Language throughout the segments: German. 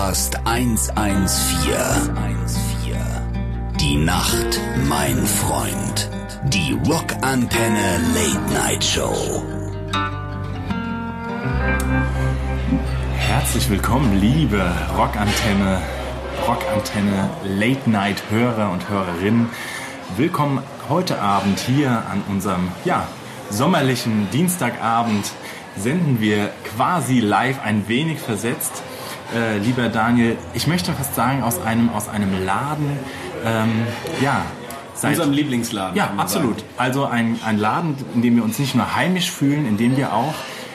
Podcast 114. Die Nacht, mein Freund. Die Rockantenne Late Night Show. Herzlich willkommen, liebe Rockantenne, Rockantenne Late Night Hörer und Hörerinnen. Willkommen heute Abend hier an unserem ja, sommerlichen Dienstagabend. Senden wir quasi live ein wenig versetzt. Äh, lieber Daniel, ich möchte fast sagen, aus einem, aus einem Laden, ähm, ja, Seit unserem Lieblingsladen. Ja, absolut. Sagen. Also ein, ein Laden, in dem wir uns nicht nur heimisch fühlen, in dem wir auch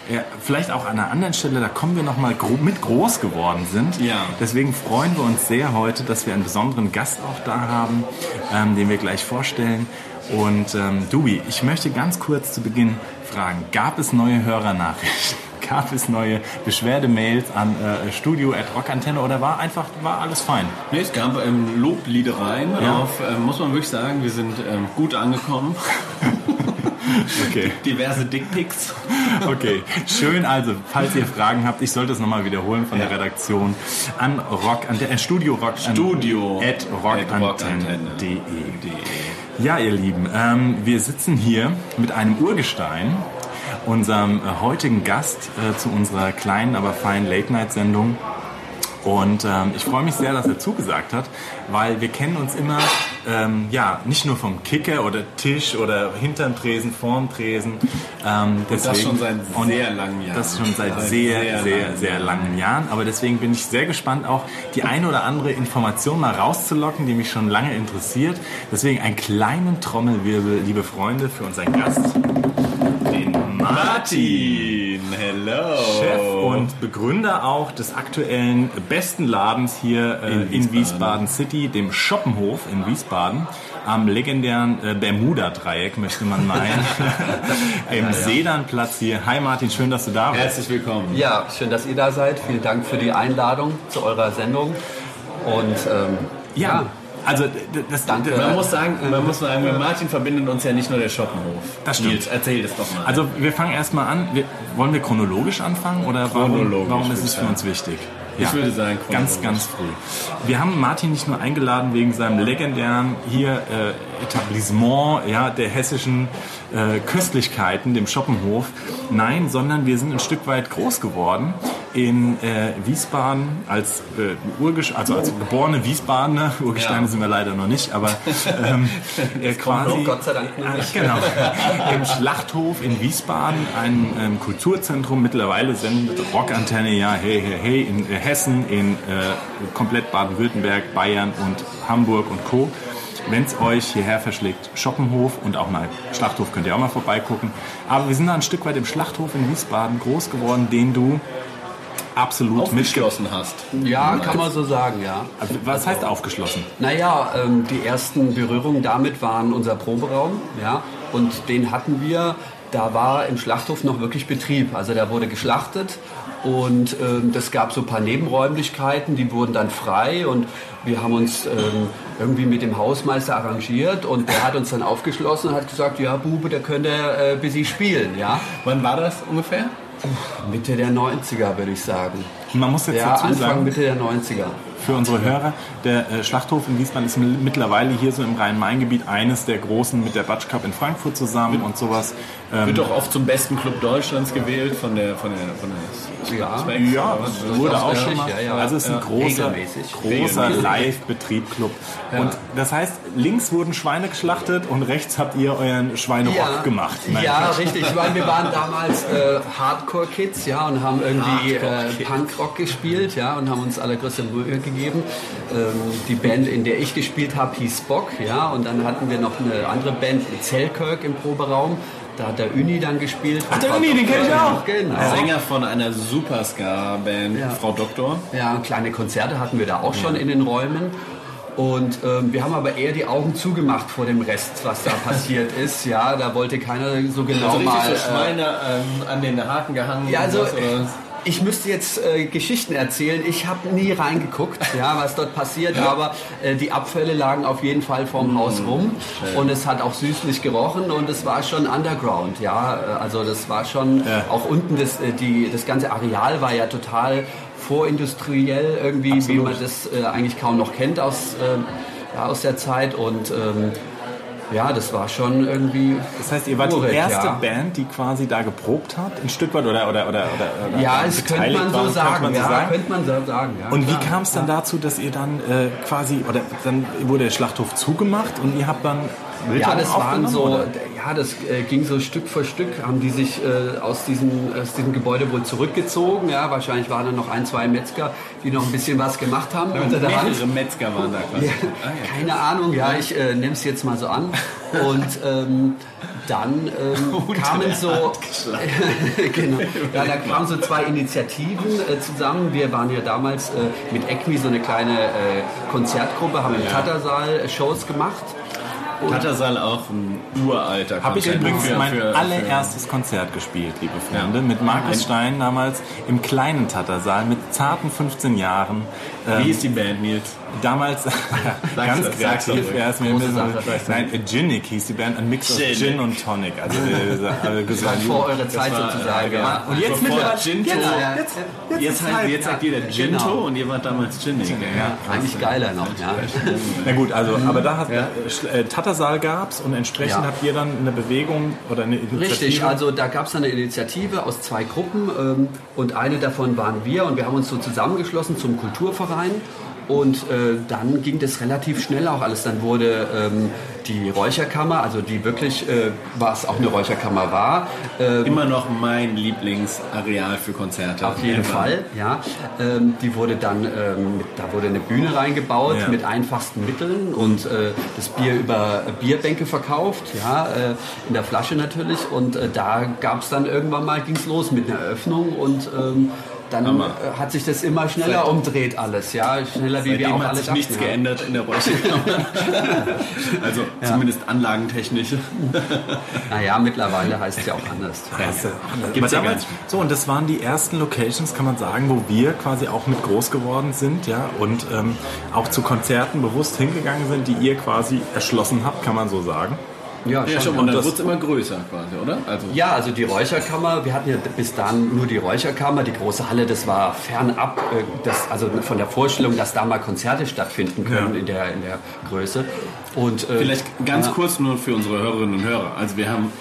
ja, vielleicht auch an einer anderen Stelle, da kommen wir noch mal gro mit groß geworden sind. Ja. Deswegen freuen wir uns sehr heute, dass wir einen besonderen Gast auch da haben, ähm, den wir gleich vorstellen. Und ähm, Dubi, ich möchte ganz kurz zu Beginn fragen, gab es neue Hörernachrichten? Gab es neue Beschwerdemails an äh, Studio at Rockantenne oder war einfach war alles fein? Nee, es gab ähm, Lobliedereien ja. auf, äh, muss man wirklich sagen, wir sind ähm, gut angekommen. Okay. Diverse Dickpics. Okay, schön. Also, falls ihr Fragen habt, ich sollte es nochmal wiederholen von ja. der Redaktion an Rock, an der äh, Studio Rock, Studio at rockantenne.de. Ja, ihr Lieben, ähm, wir sitzen hier mit einem Urgestein, unserem äh, heutigen Gast äh, zu unserer kleinen, aber feinen Late-Night-Sendung. Und ähm, ich freue mich sehr, dass er zugesagt hat, weil wir kennen uns immer, ähm, ja, nicht nur vom Kicker oder Tisch oder hinterm Tresen, vorm Tresen. Ähm, deswegen, das schon seit sehr langen Jahren. Das schon seit, seit sehr, sehr, sehr, langen, sehr langen Jahren. Aber deswegen bin ich sehr gespannt, auch die eine oder andere Information mal rauszulocken, die mich schon lange interessiert. Deswegen einen kleinen Trommelwirbel, liebe Freunde, für unseren Gast, Martin. Hello. Chef und Begründer auch des aktuellen besten Ladens hier äh, in, Wiesbaden. in, Wiesbaden. City, dem Schoppenhof in Wiesbaden. Am legendären äh, Bermuda-Dreieck, möchte man meinen. Im ja, Sedanplatz hier. Hi Martin, schön, dass du da bist. Herzlich willkommen. Ja, schön, dass ihr da seid. Vielen Dank für die Einladung zu eurer Sendung. Und ähm, ja. ja. Also das, Danke. Man muss sagen, man muss sagen, mit Martin verbindet uns ja nicht nur der Schoppenhof. Das stimmt. Nils, erzähl das doch mal. Also wir fangen erstmal an. Wir, wollen wir chronologisch anfangen oder chronologisch, warum, warum ist es für uns wichtig? Ja, ich würde sagen, ganz, ganz früh. Wir haben Martin nicht nur eingeladen wegen seinem legendären hier äh, Etablissement ja, der hessischen äh, Köstlichkeiten, dem Schoppenhof. Nein, sondern wir sind ein Stück weit groß geworden in äh, Wiesbaden als äh, Urgesch also als geborene Wiesbadener. Urgesteine ja. sind wir leider noch nicht, aber ähm, äh, quasi Gott sei Dank nicht. genau im Schlachthof in Wiesbaden, ein ähm, Kulturzentrum. Mittlerweile sendet Rockantenne ja hey hey hey in äh, Hessen, in äh, komplett Baden-Württemberg, Bayern und Hamburg und Co. Wenn es euch hierher verschlägt, Schoppenhof und auch mal Schlachthof könnt ihr auch mal vorbeigucken. Aber wir sind da ein Stück weit im Schlachthof in Wiesbaden groß geworden, den du absolut aufgeschlossen hast. Ja, kann man so sagen, ja. Was heißt aufgeschlossen? Naja, ähm, die ersten Berührungen damit waren unser Proberaum, ja, und den hatten wir. Da war im Schlachthof noch wirklich Betrieb. Also da wurde geschlachtet und ähm, das gab so ein paar Nebenräumlichkeiten, die wurden dann frei und wir haben uns ähm, irgendwie mit dem Hausmeister arrangiert und der hat uns dann aufgeschlossen und hat gesagt, ja Bube, da könnt ihr äh, bis sie spielen. Ja? Wann war das ungefähr? Mitte der 90er, würde ich sagen. Man muss jetzt ja, dazu Anfang sagen, Mitte der 90er. Für unsere Hörer, der äh, Schlachthof in Wiesbaden ist mittlerweile hier so im Rhein-Main-Gebiet eines der großen mit der Batsch Cup in Frankfurt zusammen und sowas. Ähm, Wird doch oft zum besten Club Deutschlands gewählt von der von der von der ja, Specs, ja das wurde auch schon mal. Ja, ja. Also es ist ein großer großer Live-Betrieb-Club. Ja. Und das heißt, links wurden Schweine geschlachtet und rechts habt ihr euren Schweinerock gemacht. Nein, ja, richtig. Ich meine, wir waren damals äh, Hardcore-Kids, ja, und haben irgendwie äh, Punkrock gespielt, ja, und haben uns allergrößte Mühe gegeben. Ähm, die Band, in der ich gespielt habe, hieß Spock, ja, und dann hatten wir noch eine andere Band, Zellkirk im Proberaum. Da hat der Uni dann gespielt. Ach, der Uni, den kenne ich auch. Genau. Sänger von einer Superstar-Band, ja. Frau Doktor. Ja, kleine Konzerte hatten wir da auch schon in den Räumen. Und ähm, wir haben aber eher die Augen zugemacht vor dem Rest, was da passiert ist. Ja, da wollte keiner so genau also mal. So Schweine äh, an den Haken gehangen. Ja, also ich müsste jetzt äh, Geschichten erzählen. Ich habe nie reingeguckt, ja, was dort passiert, aber äh, die Abfälle lagen auf jeden Fall vorm mm, Haus rum schön. und es hat auch süßlich gerochen und es war schon Underground, ja, also das war schon ja. auch unten das, äh, die, das ganze Areal war ja total vorindustriell irgendwie, wie Absolut. man das äh, eigentlich kaum noch kennt aus, ähm, ja, aus der Zeit. Und ähm, ja, das war schon irgendwie. Das heißt, ihr wart urig, die erste ja. Band, die quasi da geprobt hat, ein Stück weit oder oder oder oder, Ja, das könnte man so war, sagen. man so ja, sagen. könnte man so sagen. Ja, Und wie klar. kam es dann dazu, dass ihr dann äh, quasi oder dann wurde der Schlachthof zugemacht und ihr habt dann Ja, das waren so, oder? ja, das äh, ging so Stück für Stück, haben die sich äh, aus, diesem, aus diesem Gebäude wohl zurückgezogen. Ja, wahrscheinlich waren dann noch ein, zwei Metzger, die noch ein bisschen was gemacht haben unter der Hand. Mehrere Metzger waren da quasi. Ja, Ah, ja. keine Ahnung, ja, ich äh, nehme es jetzt mal so an. Und ähm, dann ähm, kamen so, genau, ja, da kamen so zwei Initiativen äh, zusammen. Wir waren ja damals äh, mit ECMI so eine kleine äh, Konzertgruppe, haben im Tattersaal äh, Shows gemacht. Tattersall auch ein uralter Habe ich Konzert. übrigens Für- mein für- allererstes Konzert gespielt, liebe Freunde, Ja. mit Markus Stein damals im kleinen Tattersaal mit zarten 15 Jahren. Für, wie Ähm, ist die Band, Nils? damals ganz das, kreativ. doch Ja, ist mir Große ein bisschen, Sache. nein, äh, Ginic hieß die Band, ein Mix aus Gin. Und Tonic. Also, äh, also Vor eurer Zeit war, sozusagen. äh, ja. Und jetzt mittlerweile Ginto, Genau, jetzt, jetzt jetzt, heißt, halt- jetzt sagt jeder Ginto Genau. und ihr wart damals Ginny. ja. Eigentlich geiler noch, ja. Na gut, also, aber da hat äh, Sch- äh, Tattersaal gab's und entsprechend Ja. habt ihr dann eine Bewegung oder eine Initiative. Richtig, also da gab es eine Initiative aus zwei Gruppen ähm, und eine davon waren wir und wir haben uns so zusammengeschlossen zum Kulturverein und äh, dann ging das relativ schnell auch alles. Dann wurde ähm, die Räucherkammer, also die wirklich, äh, was auch eine Räucherkammer war, äh, Immer noch mein Lieblingsareal für Konzerte. auf jeden Ever. Fall, ja. Ähm, die wurde dann, ähm, da wurde eine Bühne reingebaut Ja. mit einfachsten Mitteln und äh, das Bier über Bierbänke verkauft, ja, äh, in der Flasche natürlich. Und äh, da gab es dann irgendwann mal, ging es los mit einer Eröffnung und ähm, dann Hammer. äh, hat sich das immer schneller umdreht alles, ja, schneller wie wir Seitdem auch hat alle sich nichts ja. geändert in der Räucherkammer. also zumindest anlagentechnisch. Naja, mittlerweile heißt es ja auch anders. Presse. Gibt's Aber ja damals, so, und das waren die ersten Locations, kann man sagen, wo wir quasi auch mit groß geworden sind, ja, und ähm, auch zu Konzerten bewusst hingegangen sind, die ihr quasi erschlossen habt, kann man so sagen. Ja, Ja, schon, und Und dann wurde es immer größer quasi, oder? Also Ja, also die Räucherkammer, wir hatten ja bis dahin nur die Räucherkammer, die große Halle, das war fernab, äh, das, also von der Vorstellung, dass da mal Konzerte stattfinden können Ja. in, der, in der Größe. Und, äh, Vielleicht ganz ja, kurz nur für unsere Hörerinnen und Hörer. Also wir haben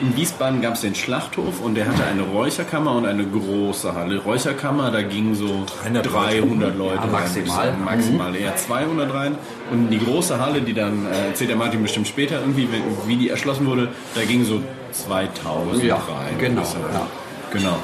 in Wiesbaden gab es den Schlachthof und der hatte eine Räucherkammer und eine große Halle. Räucherkammer, da gingen so 100 300 Leute rein, maximal. würde ich sagen. Maximal eher 200 rein. Und die große Halle, die dann, äh, erzählt der Martin bestimmt später irgendwie, wie die erschlossen wurde, da gingen so 2000 Ja, rein. genau, sagen. ja. Genau.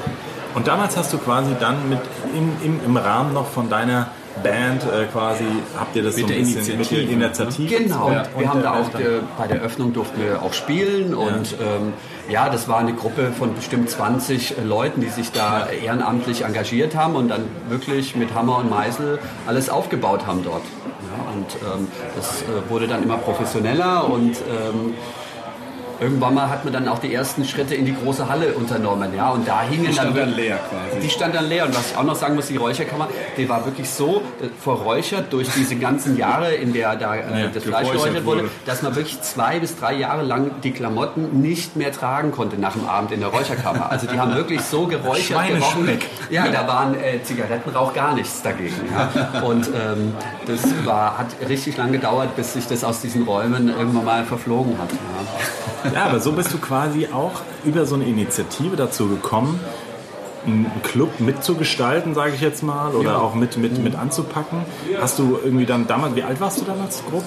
Und damals hast du quasi dann mit im, im, im Rahmen noch von deiner Band äh, quasi, habt ihr das Mit so ein der bisschen mit Initiative, der Initiative? Genau, Und- wir und haben der da auch äh, bei der Öffnung durften wir auch spielen und ähm, ja, das war eine Gruppe von bestimmt 20 Leuten, die sich da ehrenamtlich engagiert haben und dann wirklich mit Hammer und Meißel alles aufgebaut haben dort. Ja, und ähm, das äh, wurde dann immer professioneller und ähm, Irgendwann mal hat man dann auch die ersten Schritte in die große Halle unternommen, ja, und da hingen Die stand dann dann leer quasi. die stand dann leer. Und was ich auch noch sagen muss, die Räucherkammer, die war wirklich so äh, verräuchert durch diese ganzen Jahre, in der da äh, das Fleisch geräuchert wurde, dass man wirklich zwei bis drei Jahre lang die Klamotten nicht mehr tragen konnte nach dem Abend in der Räucherkammer. Also die haben wirklich so geräuchert gerochen. Ja, da waren äh, Zigarettenrauch gar nichts dagegen. Ja. Und ähm, das war, hat richtig lang gedauert, bis sich das aus diesen Räumen irgendwann mal verflogen hat. Ja. Ja, aber so bist du quasi auch über so eine Initiative dazu gekommen, einen Club mitzugestalten, sage ich jetzt mal, oder auch mit, mit, mit anzupacken. Hast du irgendwie dann damals, wie alt warst du damals grob?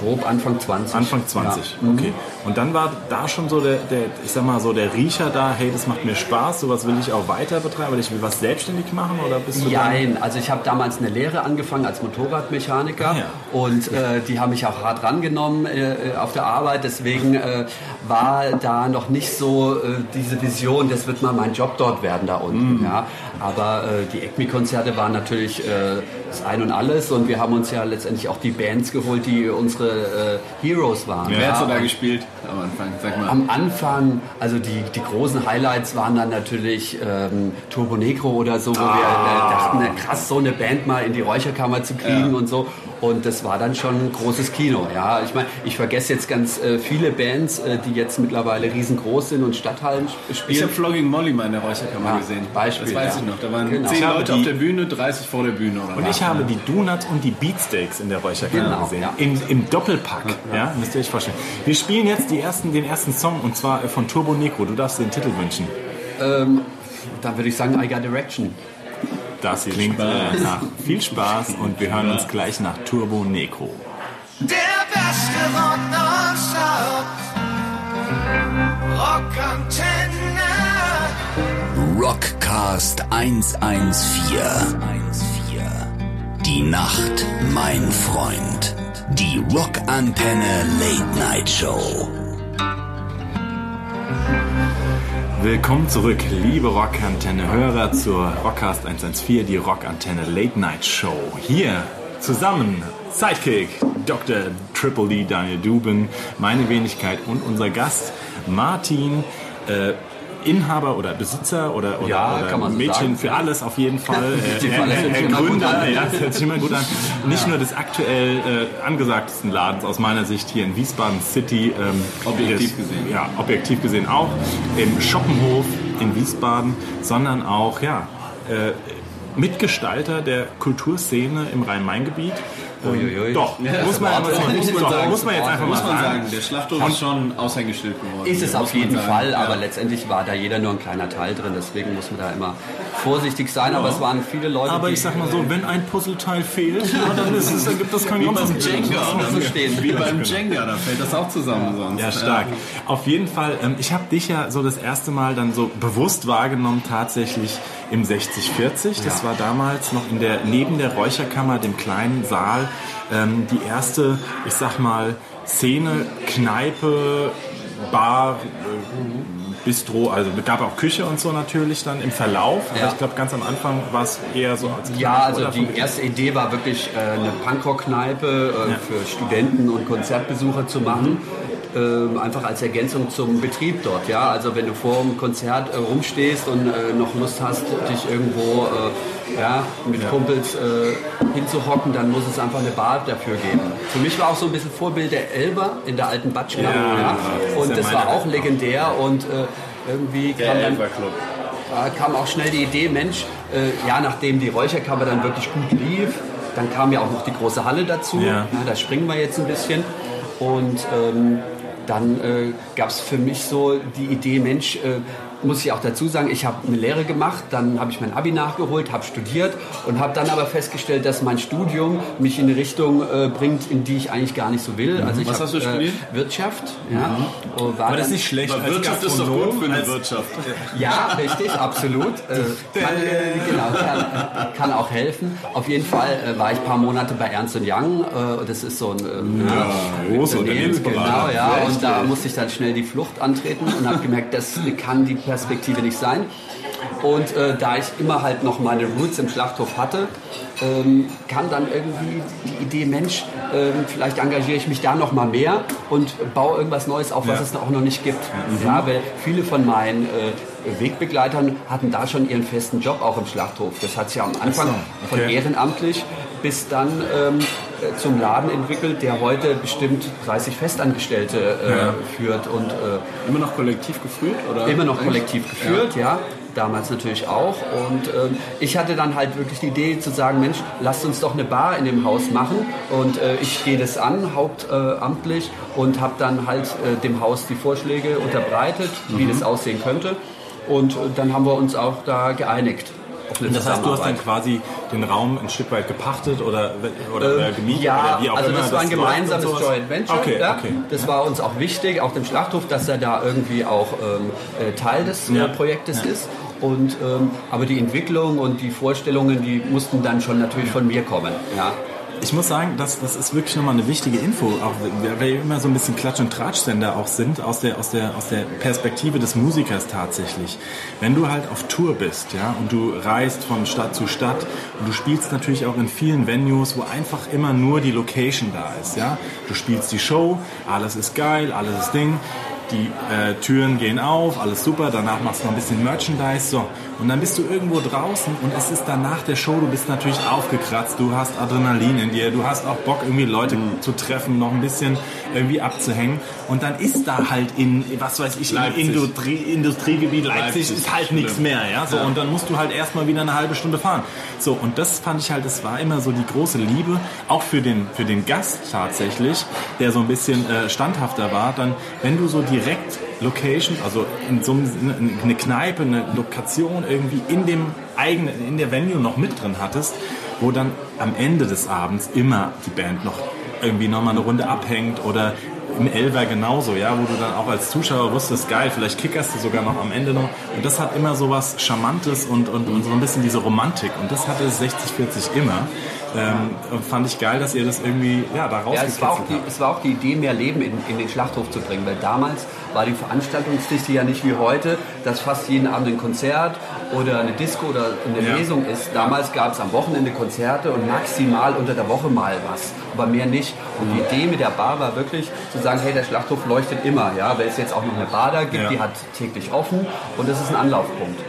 Grob Anfang 20. Anfang 20, Ja. okay. Und dann war da schon so der, der, ich sag mal so der Riecher da, hey, das macht mir Spaß, sowas will ich auch weiter betreiben, oder ich will was selbstständig machen, oder bist du Nein, also ich habe damals eine Lehre angefangen als Motorradmechaniker Ah, ja. und äh, die haben mich auch hart rangenommen äh, auf der Arbeit. Deswegen äh, war da noch nicht so äh, diese Vision, das wird mal mein Job dort werden da unten. Mhm. Ja. Aber äh, die ECMI-Konzerte waren natürlich äh, das Ein und Alles und wir haben uns ja letztendlich auch die Bands geholt, die unsere äh, Heroes waren. Wer hat so Ja, da gespielt am Anfang? Sag mal. am Anfang, also die, die großen Highlights waren dann natürlich ähm, Turbo Negro oder so, wo wir äh, dachten, na, krass, so eine Band mal in die Räucherkammer zu kriegen Ja. und so. Und das war dann schon ein großes Kino. Ja, ich meine, ich vergesse jetzt ganz äh, viele Bands, äh, die jetzt mittlerweile riesengroß sind und Stadthallen sp- Ich spielen. habe Flogging Molly mal in der Räucherkammer Ja, gesehen. Beispiel, das weiß ja. ich noch. Da waren Genau. 10 Ich habe Leute die- auf der Bühne, 30 vor der Bühne. Oder Und ich habe die Donuts und die Beatsteaks in der Räucherkammer Genau, gesehen. ja. Im, Im Doppelpack. Ja. müsst ihr euch vorstellen. Wir spielen jetzt die ersten, den ersten Song und zwar äh, von Turbo Negro. Du darfst den Titel wünschen. Ähm, dann würde ich sagen, I Got Direction. Das klingt äh, nach viel Spaß und wir hören uns gleich nach Turbo Negro. Der beste Rock. Rockantenne. Rockcast 114. Die Nacht, mein Freund. Die Rockantenne Late Night Show. Willkommen zurück, liebe Rockantenne-Hörer zur Rockcast 114, die Rockantenne Late Night Show. Hier zusammen Sidekick, Dr. Triple D Daniel Duben, meine Wenigkeit und unser Gast Martin, äh, Inhaber oder Besitzer oder, oder, Ja, oder so Mädchen sagen, für ja. alles auf jeden Fall. Äh, Gründer, ja, das hört sich immer gut an. Nicht nur des aktuell äh, angesagtesten Ladens aus meiner Sicht hier in Wiesbaden City. Ähm, Objektiv des- gesehen. Ja, objektiv gesehen auch. Im Schoppenhof in Wiesbaden, sondern auch, ja, äh, Mitgestalter der Kulturszene im Rhein-Main-Gebiet. Uiuiui. Doch, Ja, muss, man, muss, man, muss man sagen. muss man jetzt einfach Muss man sagen. sagen, der Schlachthof ist schon Aushängeschild geworden. Ist es auf jeden sagen. Fall, Ja. aber letztendlich war da jeder nur ein kleiner Teil drin, deswegen muss man da immer vorsichtig sein. Aber es waren viele Leute, Aber die ich sag mal so, wenn ein Puzzleteil fehlt, ja, dann, ist es, dann gibt das kein Wie beim ganzes Jenga. So stehen. Wie beim Jenga, da fällt das auch zusammen sonst. Ja, stark. Auf jeden Fall, ähm, ich habe dich ja so das erste Mal dann so bewusst wahrgenommen, tatsächlich im 6040. Das war damals noch in der, neben der Räucherkammer, dem kleinen Saal, ähm, die erste, ich sag mal, Szene, Kneipe, Bar, äh, Bistro, also es gab auch Küche und so natürlich dann im Verlauf. Aber Ja. ich glaube, ganz am Anfang war es eher so als Ja, also die erste Idee war wirklich äh, eine Punkrock-Kneipe äh, Ja. für Studenten und Konzertbesucher zu machen. Ähm, einfach als Ergänzung zum Betrieb dort. Ja, also wenn du vor dem Konzert äh, rumstehst und äh, noch Lust hast, dich irgendwo äh, ja, mit Kumpels äh, hinzuhocken, dann muss es einfach eine Bar dafür geben. Für mich war auch so ein bisschen Vorbild der Elber in der alten Batschkammer. Ja, Ja, Und ja das war auch legendär und äh, irgendwie Der kam dann Elfer Club. da kam auch schnell die Idee, Mensch, äh, ja, nachdem die Räucherkammer dann wirklich gut lief, dann kam ja auch noch die große Halle dazu. Ja. da springen wir jetzt ein bisschen. Und ähm, dann äh, gab es für mich so die Idee, Mensch, äh, muss ich auch dazu sagen, ich habe eine Lehre gemacht, dann habe ich mein Abi nachgeholt, habe studiert und habe dann aber festgestellt, dass mein Studium mich in eine Richtung äh, bringt, in die ich eigentlich gar nicht so will. Also ich Was hab, hast du studiert? Äh, Wirtschaft. Ja, war Aber das nicht schlecht. Aber als Wirtschaft ist doch gut für eine als- Wirtschaft. Ja, richtig, absolut. Äh, kann, äh, genau, kann, kann auch helfen. Auf jeden Fall äh, war ich ein paar Monate bei Ernst Young. Äh, das ist so ein äh, ja, große Unternehmen. Genau, ja. Und da musste ich dann schnell die Flucht antreten und habe gemerkt, das kann die Perspektive nicht sein. Und äh, da ich immer halt noch meine Roots im Schlachthof hatte, ähm, kam dann irgendwie die Idee, Mensch, ähm, vielleicht engagiere ich mich da noch mal mehr und baue irgendwas Neues auf, was Ja. es auch noch nicht gibt. Ja, weil viele von meinen äh, Wegbegleitern hatten da schon ihren festen Job auch im Schlachthof. Das hat sich ja am Anfang okay. von ehrenamtlich bis dann ähm, äh, zum Laden entwickelt, der heute bestimmt 30 Festangestellte äh, führt und äh, Immer noch kollektiv geführt? Oder? immer noch kollektiv geführt, ja. Damals natürlich auch. Und ähm, ich hatte dann halt wirklich die Idee zu sagen, Mensch, lasst uns doch eine Bar in dem Haus machen. Und äh, ich gehe das an, hauptamtlich, und habe dann halt äh, dem Haus die Vorschläge unterbreitet, wie das aussehen könnte. Und äh, dann haben wir uns auch da geeinigt. Eine Das heißt, du hast dann quasi den Raum ein Stück weit gepachtet oder, oder, oder gemietet Ja, oder wie auch also immer. das war ein und gemeinsames. Joint Venture. Okay, ja. okay. Das war uns auch wichtig, auch dem Schlachthof, dass er da irgendwie auch ähm, äh, Teil des Ja. äh, Projektes ist. Und, ähm, aber die Entwicklung und die Vorstellungen, die mussten dann schon natürlich von mir kommen. Ja. Ich muss sagen, das, das ist wirklich nochmal eine wichtige Info, auch weil wir immer so ein bisschen Klatsch- und Tratschsender auch sind, aus der, aus, der, aus der Perspektive des Musikers tatsächlich. Wenn du halt auf Tour bist, ja, und du reist von Stadt zu Stadt und du spielst natürlich auch in vielen Venues, wo einfach immer nur die Location da ist, ja. Du spielst die Show, alles ist geil, alles ist Ding. Die äh, Türen gehen auf, alles super, danach machst du noch ein bisschen Merchandise, so. Und dann bist du irgendwo draußen und es ist danach der Show, du bist natürlich aufgekratzt, du hast Adrenalin in dir, du hast auch Bock, irgendwie Leute zu treffen, noch ein bisschen irgendwie abzuhängen. Und dann ist da halt in, was weiß ich, Leipzig. im Industrie, Industriegebiet Leipzig, Leipzig, ist halt nichts mehr, ja. So, und dann musst du halt erstmal wieder eine halbe Stunde fahren. So, und das fand ich halt, das war immer so die große Liebe, auch für den, für den Gast tatsächlich, der so ein bisschen äh, standhafter war, dann, wenn du so direkt Location, also in so einem, eine Kneipe, eine Lokation irgendwie in dem eigenen, in der Venue noch mit drin hattest, wo dann am Ende des Abends immer die Band noch irgendwie nochmal eine Runde abhängt oder im Elver genauso, ja, wo du dann auch als Zuschauer wusstest, geil, vielleicht kickerst du sogar noch am Ende noch. Und das hat immer so was Charmantes und, und, und so ein bisschen diese Romantik. Und das hatte 60-40 immer. Ähm, und fand ich geil, dass ihr das irgendwie ja, da Ja, es war, auch rausgekitzelt die, habt. es war auch die Idee, mehr Leben in, in den Schlachthof zu bringen, weil damals war die Veranstaltungsdichte ja nicht wie heute, dass fast jeden Abend ein Konzert oder eine Disco oder eine Ja. Lesung ist. Damals gab es am Wochenende Konzerte und maximal unter der Woche mal was, aber mehr nicht. Und die Idee mit der Bar war wirklich zu sagen, hey, der Schlachthof leuchtet immer, ja, weil es jetzt auch noch eine Bar da gibt, Ja. die hat täglich offen und das ist ein Anlaufpunkt.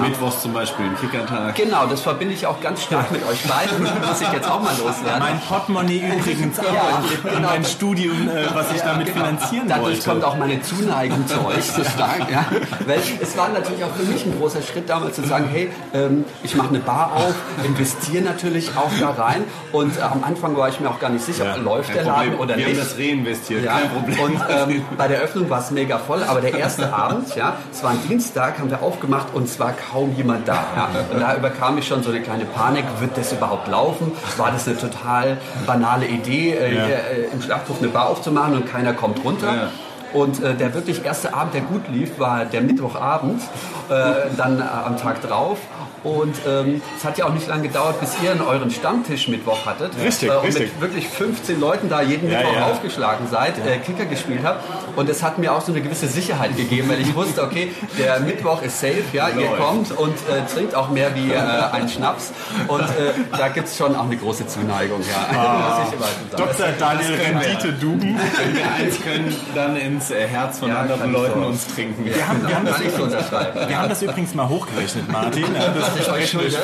Mittwochs zum Beispiel, ein Kickertag. Genau, das verbinde ich auch ganz stark mit euch beiden, muss ich jetzt auch mal loswerden. Mein Portemonnaie übrigens auch Ja, genau. mein Studium, äh, was ich damit Genau. finanzieren Dadurch wollte. kommt auch meine Zuneigung zu euch so stark. Ja? Weil es war natürlich auch für mich ein großer Schritt damals zu sagen, hey, ähm, ich mache eine Bar auf, investiere natürlich auch da rein und äh, am Anfang war ich mir auch gar nicht sicher, Ja, läuft der Laden oder Wir nicht. haben das reinvestiert, Ja, kein Problem. und ähm, bei der Öffnung war es mega voll, aber der erste Abend, ja, es war ein Dienstag, haben wir aufgemacht und es war kaum jemand da. Ja. Und da überkam ich schon so eine kleine Panik, wird das überhaupt laufen? War das eine total banale Idee, äh, Ja. hier, äh, im Schlachthof eine Bar aufzumachen und keiner kommt runter? Und äh, der wirklich erste Abend, der gut lief, war der Mittwochabend, äh, dann äh, am Tag drauf. Und ähm, es hat ja auch nicht lange gedauert, bis ihr euren Stammtisch Mittwoch hattet. Richtig, äh, und richtig. mit wirklich 15 Leuten da jeden Ja, Mittwoch ja. aufgeschlagen seid, äh, Kicker gespielt habt. Und es hat mir auch so eine gewisse Sicherheit gegeben, weil ich wusste, okay, der Mittwoch ist safe, ja, ihr Läuft. kommt und äh, trinkt auch mehr wie äh, ein Schnaps. Und äh, da gibt es schon auch eine große Zuneigung, ja. Sagen. Dr. Daniel. Rendite Duben. Wenn wir eins können, dann ins äh, Herz von Ja, anderen Leuten so. uns trinken. Wir haben, wir, haben das übrigens, unterschreiben. wir haben das übrigens mal hochgerechnet, Martin. Ja, das Was ich euch schulde.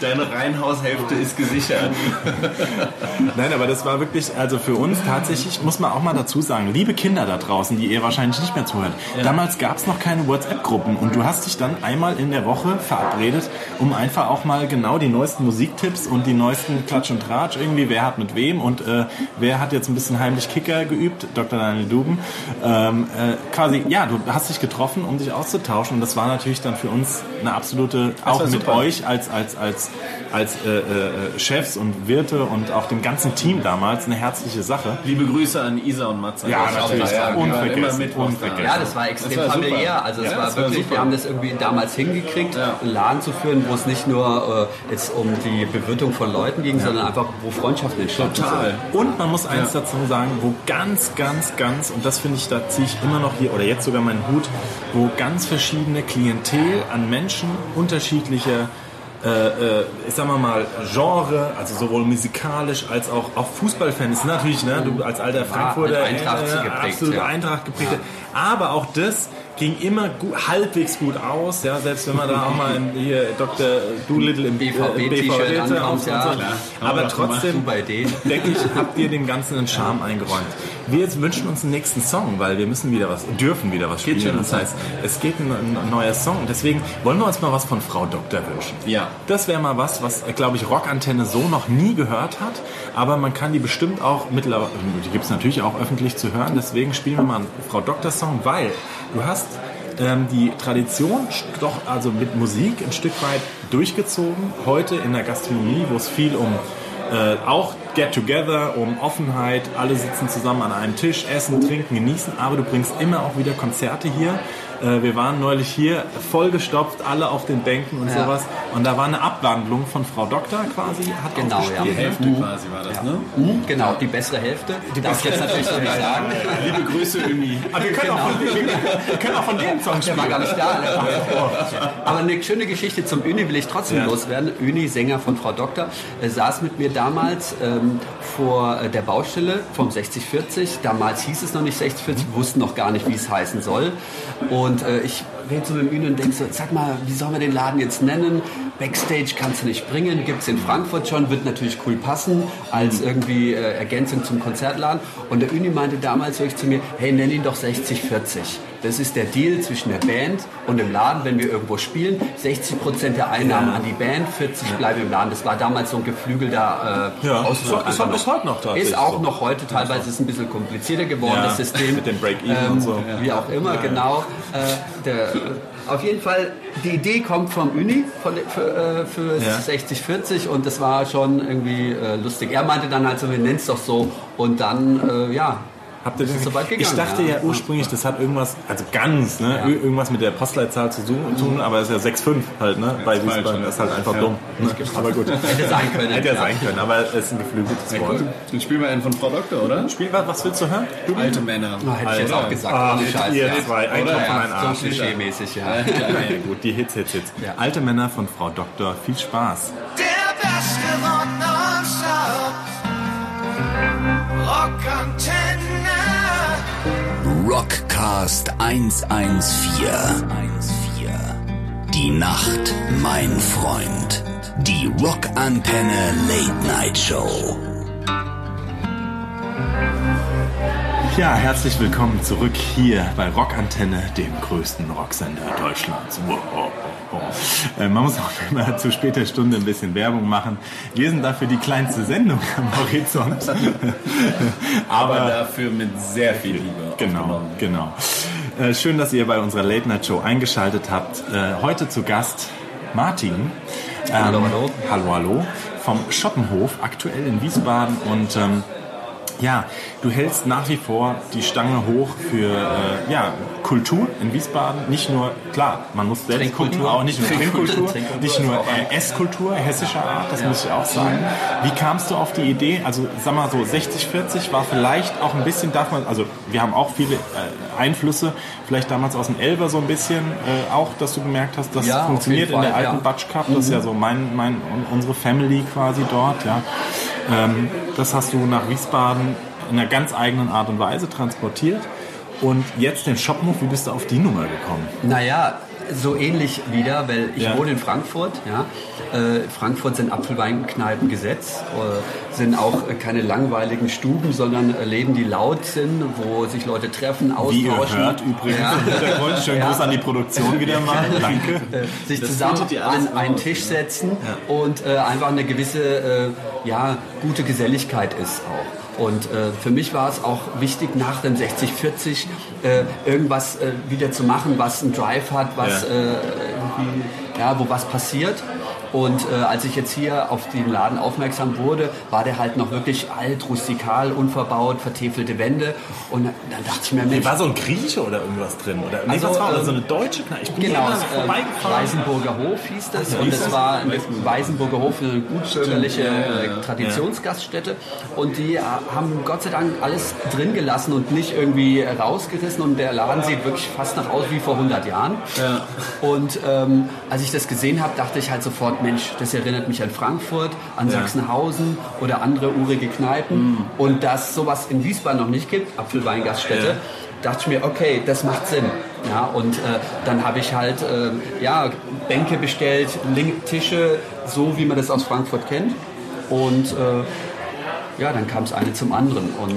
Deine Reihenhaushälfte ist gesichert. Nein, aber das war wirklich, also für uns tatsächlich, muss man auch mal dazu sagen, liebe Kinder da draußen, die ihr wahrscheinlich nicht mehr zuhört. Damals gab es noch keine WhatsApp-Gruppen und du hast dich dann einmal in der Woche verabredet, um einfach auch mal genau die neuesten Musiktipps und die neuesten Klatsch und Tratsch irgendwie, wer hat mit wem und äh, wer hat jetzt ein bisschen heimlich Kicker geübt, Dr. Daniel Duben. Ähm, äh, quasi, ja, du hast dich getroffen, um dich auszutauschen und das war natürlich dann für uns eine absolute, auch war mit super. euch als, als, als, als äh, äh, Chefs und Wirte und auch dem ganzen Team damals eine herzliche Sache. Liebe Grüße an Isa und Matze. Ja, Das auch natürlich. ja. Unvergessen, unvergessen. Ja, das war extrem Das war super. familiär. Also es Ja, war das war wirklich, super. wir haben das irgendwie damals hingekriegt, Ja. einen Laden zu führen, wo es nicht nur äh, jetzt um die Bewirtung von Leuten ging, sondern einfach, wo Freundschaften entstanden Total. sind. Und man muss eins dazu sagen, wo ganz, ganz, ganz, und das finde ich, da ziehe ich immer noch hier, oder jetzt sogar meinen Hut, wo ganz verschiedene Klientel an Menschen unterschiedlicher, äh, äh, ich sag mal mal, Genre, also sowohl musikalisch als auch, auch Fußballfan ist natürlich, ne, du als alter Frankfurter, mit Eintracht äh, geprägt, absolut ja. Eintracht geprägt. Aber auch das ging immer gut, halbwegs gut aus, ja, selbst wenn man da auch mal in, hier Dr. Doolittle im BVB-T-Shirt BVB ankommt, ja. so. Aber doch trotzdem, bei denen. denke ich, habt ihr dem Ganzen einen Charme eingeräumt. Wir jetzt wünschen uns einen nächsten Song, weil wir müssen wieder was, dürfen wieder was spielen. schon. Das heißt, es geht ein, ein neuer Song. Deswegen wollen wir uns mal was von Frau Doktor wünschen. Ja. Das wäre mal was, was, glaube ich, Rockantenne so noch nie gehört hat. Aber man kann die bestimmt auch mittlerweile, die gibt es natürlich auch öffentlich zu hören. Deswegen spielen wir mal einen Frau Doktor Song, weil du hast ähm, die Tradition doch also mit Musik ein Stück weit durchgezogen. Heute in der Gastronomie, wo es viel um äh, auch Get Together, um Offenheit, alle sitzen zusammen an einem Tisch, essen, trinken, genießen, aber du bringst immer auch wieder Konzerte hier Äh, wir waren neulich hier vollgestopft, alle auf den Bänken und Ja. sowas. Und da war eine Abwandlung von Frau Doktor quasi. Hat Genau, ja. Die? Hälfte quasi war das, ne? Mhm, genau, die bessere Hälfte. Die Darf ich jetzt natürlich so nicht sagen. Liebe Grüße, Umi. Ah, wir, können auch von, wir, können auch von dem Song Der spielen. war gar nicht da. Ne? Aber eine schöne Geschichte zum Uni will ich trotzdem Ja. loswerden. Uni, Sänger von Frau Doktor, äh, saß mit mir damals ähm, vor äh, der Baustelle vom 6040. Damals hieß es noch nicht 6040, wir wussten noch gar nicht, wie es heißen soll. Und äh, ich rede so mit dem Uni und denke so, sag mal, wie sollen wir den Laden jetzt nennen? Backstage kannst du nicht bringen, gibt es in Frankfurt schon, wird natürlich cool passen als irgendwie äh, Ergänzung zum Konzertladen. Und der Uni meinte damals wirklich zu mir, hey, nenn ihn doch 6040. Das ist der Deal zwischen der Band und dem Laden, wenn wir irgendwo spielen. 60 Prozent der Einnahmen an die Band, 40 bleiben im Laden. Das war damals so ein geflügelter äh, Ja, Ausdruck. ist- einfach bis heute noch tatsächlich Ist auch so. noch heute. Teilweise ist es ein bisschen komplizierter geworden, Ja, das System. Ähm, mit dem Break-Even und so. Wie auch immer, genau. Äh, der, auf jeden Fall, die Idee kommt vom Uni von, für, äh, für Ja. 6040 und das war schon irgendwie äh, lustig. Er meinte dann halt so, wir nennen es doch so und dann, äh, ja, Habt ihr ist den, es soweit gegangen. ich dachte ja, ja. ursprünglich, das hat irgendwas, also ganz, ne, Ja. ir- irgendwas mit der Postleitzahl zu tun, aber es ist ja 6,5 halt, ne, bei Wiesbaden, das ist halt einfach Ja. dumm. Ne? Aber gut. Hätte sein können. Hätte sein können, aber es ist ein geflügeltes Ja, Wort. cool. Dann spielen wir einen von Frau Doktor, oder? Spiel was, was willst du hören? Alte Männer. Ah, hätte ich jetzt Alter. auch gesagt. Ah, ohne Scheiß, ihr ja. zwei, ein? Kopf und ein so Arsch. klischee-mäßig, ja. Ja, ja, gut, die Hits, Hits, Hits. Ja. Alte Männer von Frau Doktor, viel Spaß. Der beste Rock. Rockantenne. Rockcast 114. Die Nacht, mein Freund. Die Rockantenne Late Night Show. Ja, herzlich willkommen zurück hier bei Rockantenne, dem größten Rocksender Deutschlands. Wow. Äh, Man muss auch immer zu später Stunde ein bisschen Werbung machen. Wir sind dafür die kleinste Sendung am Horizont. Aber Aber dafür mit sehr viel Liebe. Genau, genau. Äh, schön, dass ihr bei unserer Late Night Show eingeschaltet habt. Äh, heute zu Gast Martin. Ähm, Hallo, hallo. Hallo, hallo. Vom Schottenhof, aktuell in Wiesbaden. Und ähm, ja, du hältst nach wie vor die Stange hoch für äh, ja, Kultur in Wiesbaden. Nicht nur, klar, man muss selbst gucken, Trinkkultur. auch nicht nur Trinkkultur, nicht nur äh, Esskultur hessischer Art, das muss ich auch sagen. Wie kamst du auf die Idee? Also sag mal so 60-40 war vielleicht auch ein bisschen, darf man, also wir haben auch viele äh, Einflüsse, vielleicht damals aus dem Elber so ein bisschen, äh, auch, dass du gemerkt hast, das Ja, funktioniert in der alten ja. Batsch Cup, das ist ja so mein, mein, unsere Family quasi dort, ja. Ähm, das hast du nach Wiesbaden in einer ganz eigenen Art und Weise transportiert. Und jetzt den Shopmove, wie bist du auf die Nummer gekommen? Naja, so ähnlich wieder, weil ich Ja. wohne in Frankfurt. Ja. Äh, Frankfurt sind Apfelweinkneipen Gesetz, äh, sind auch äh, keine langweiligen Stuben, sondern äh, Läden, die laut sind, wo sich Leute treffen, Wie austauschen. ihr hört übrigens Ja. im Hintergrund, schön Ja. Gruß an die Produktion wieder mal, danke. äh, sich Das zusammen an einen Tisch setzen und äh, einfach eine gewisse äh, ja, gute Geselligkeit ist auch. Und äh, für mich war es auch wichtig, nach dem 60-40 äh, irgendwas äh, wieder zu machen, was einen Drive hat, was Ja. äh, ja, wo was passiert. Und äh, als ich jetzt hier auf den Laden aufmerksam wurde, war der halt noch wirklich alt, rustikal, unverbaut, vertäfelte Wände. Und dann dachte ich mir, Mensch, War so ein Grieche oder irgendwas drin? Oder, nee, Also, was war das? ähm, so eine deutsche Kneipe? Ich bin Genau, äh. Weißenburger Hof hieß das. Ach, und das? war Weißenburger Hof, eine gutbürgerliche äh, Traditionsgaststätte. Und die äh, haben Gott sei Dank alles drin gelassen und nicht irgendwie rausgerissen. Und der Laden sieht wirklich fast nach aus wie vor 100 Jahren. Und ähm, als ich das gesehen habe, dachte ich halt sofort, Mensch, das erinnert mich an Frankfurt, an Sachsenhausen oder andere urige Kneipen. Und dass sowas in Wiesbaden noch nicht gibt, Apfelweingaststätte, Ja. dachte ich mir, okay, das macht Sinn. Ja, und äh, dann habe ich halt äh, ja, Bänke bestellt, Link Tische, so wie man das aus Frankfurt kennt. Und äh, ja, dann kam es eine zum anderen und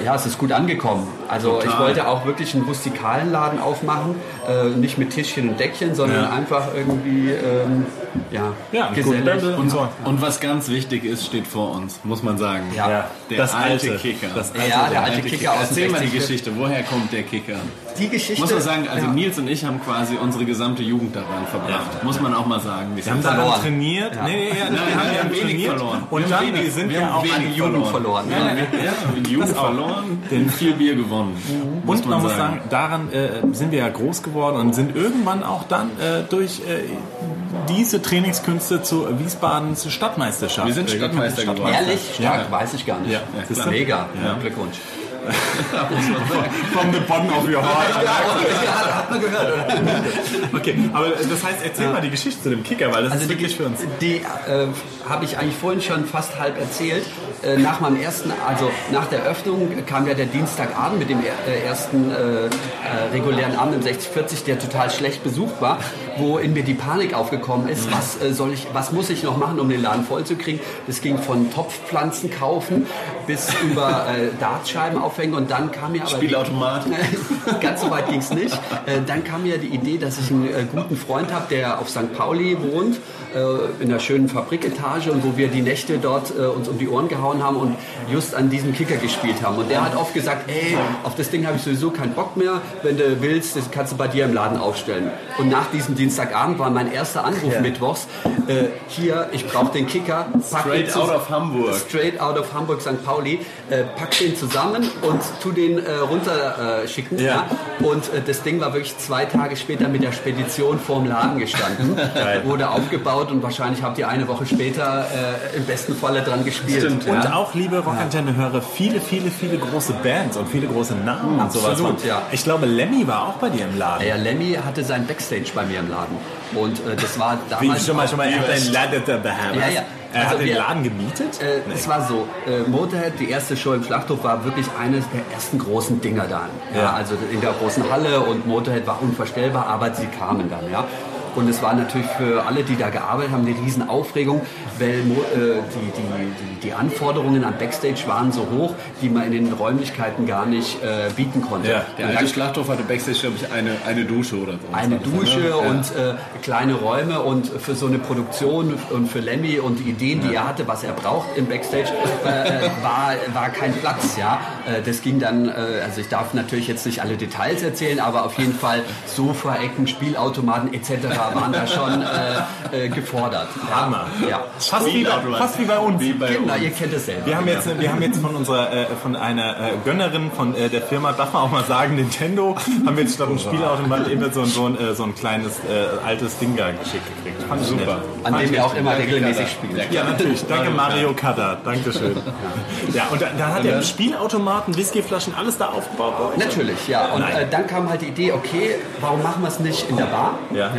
äh, ja, es ist gut angekommen. Also ich wollte auch wirklich einen rustikalen Laden aufmachen, äh, nicht mit Tischchen und Deckchen, sondern Ja. einfach irgendwie ähm, ja, Ja, gesellig. Und so. Und was ganz wichtig ist, steht vor uns, muss man sagen. Ja. Der das alte alte Kicker. Das Ja, der alte Kicker aus dem Erzähl mal die 60. Geschichte. Woher kommt der Kicker? die Geschichte. Muss man sagen, also ja. Nils und ich haben quasi unsere gesamte Jugend daran verbracht. Muss man auch mal sagen. Wir Wir haben sind daran verloren. trainiert. Ja. Nee, nee, ja, Nein, wir haben, wir ja haben wenig trainiert. verloren. Und Wir dann sind wir wir haben auch wenig an die Jugend verloren. Ja, ja, ja, die Jugend verloren, den viel Bier gewonnen. Und man muss sagen, daran äh, sind wir ja groß geworden und sind irgendwann auch dann äh, durch äh, diese Trainingskünste zu Wiesbadens Stadtmeisterschaft. Wir sind äh, gekommen. Stadtmeister geworden. Ehrlich? Stark, Ja. weiß ich gar nicht. Ja, das ist mega. Ja. Glückwunsch. From the bottom of your heart. Ja, hat man gehört, oder? Okay, aber das heißt, erzähl mal die Geschichte zu dem Kicker, weil das ist wirklich für uns. Die äh, habe ich eigentlich vorhin schon fast halb erzählt. Äh, nach meinem ersten, also nach der Öffnung kam ja der Dienstagabend mit dem er- äh, ersten äh, regulären Abend im 6040, der total schlecht besucht war, wo in mir die Panik aufgekommen ist, was äh, soll ich, was muss ich noch machen, um den Laden voll zu kriegen. Das ging von Topfpflanzen kaufen bis über Dartscheiben aufhängen und dann kam mir aber die- Spielautomat. Ganz so weit ging es nicht. Dann kam mir die Idee, dass ich einen guten Freund habe, der auf St. Pauli wohnt, in einer schönen Fabriketage und wo wir die Nächte dort äh, uns um die Ohren gehauen haben und just an diesem Kicker gespielt haben. Und der hat oft gesagt, ey, auf das Ding habe ich sowieso keinen Bock mehr. Wenn du willst, das kannst du bei dir im Laden aufstellen. Und nach diesem Dienstagabend war mein erster Anruf mittwochs. Äh, hier, ich brauche den Kicker. Pack Straight out of Hamburg. Straight out of Hamburg, St. Pauli. Äh, pack den zusammen und tu den äh, runter äh. Ja. Ja. Und äh, das Ding war wirklich zwei Tage später mit der Spedition vorm Laden gestanden. Wurde aufgebaut und wahrscheinlich habt ihr eine Woche später äh, im besten Falle dran gespielt. Stimmt, ja. Und auch, liebe Rockantenne-Hörer, viele, viele, viele große Bands und viele große Namen und sowas. absolut, ja. Ich glaube, Lemmy war auch bei dir im Laden. Ja, Lemmy hatte sein Backstage bei mir im Laden. Und äh, das war Wie, damals... schon mal, schon mal, er hat Ja, einen Laden dabei. ja. Er Also hat den wir- Laden gemietet? Äh, Es war so, äh, Motorhead, die erste Show im Schlachthof war wirklich eines der ersten großen Dinger da. Ja, Ja. Also in der großen Halle und Motorhead war unvorstellbar, aber sie kamen dann, ja. Und es war natürlich für alle, die da gearbeitet haben, eine riesen Aufregung, weil äh, die, die, die, Anforderungen an Backstage waren so hoch, die man in den Räumlichkeiten gar nicht äh, bieten konnte. Ja. Der alte Schlachthof hatte Backstage, glaube ich, eine, eine Dusche oder so. eine das, Dusche ne? Ja. und äh, kleine Räume und für so eine Produktion und für Lemmy und die Ideen, die er hatte, was er braucht im Backstage, äh, war, war kein Platz. Ja, äh, das ging dann, äh, also ich darf natürlich jetzt nicht alle Details erzählen, aber auf jeden Fall Sofaecken, Spielautomaten etc. waren da schon äh, äh, gefordert. Hammer. Ja. Fast wie, fast wie bei uns. Wie bei Genau, uns. ihr kennt es selber. Wir haben jetzt, wir haben jetzt von unserer, äh, von einer äh, Gönnerin von äh, der Firma, darf man auch mal sagen, Nintendo, haben wir jetzt statt einem Spielautomat eben so, ein- so, ein, äh, so ein kleines äh, altes Ding da geschickt gekriegt. Fand ich Super. nett. An dem wir auch immer regelmäßig spielen. Ja, natürlich. Danke Mario Cutter. Dankeschön. Ja, und da, da hat er Spielautomaten, Whiskyflaschen, alles da aufgebaut? Natürlich, ja. Und äh, dann kam halt die Idee, okay, warum machen wir es nicht in der Bar? Ja.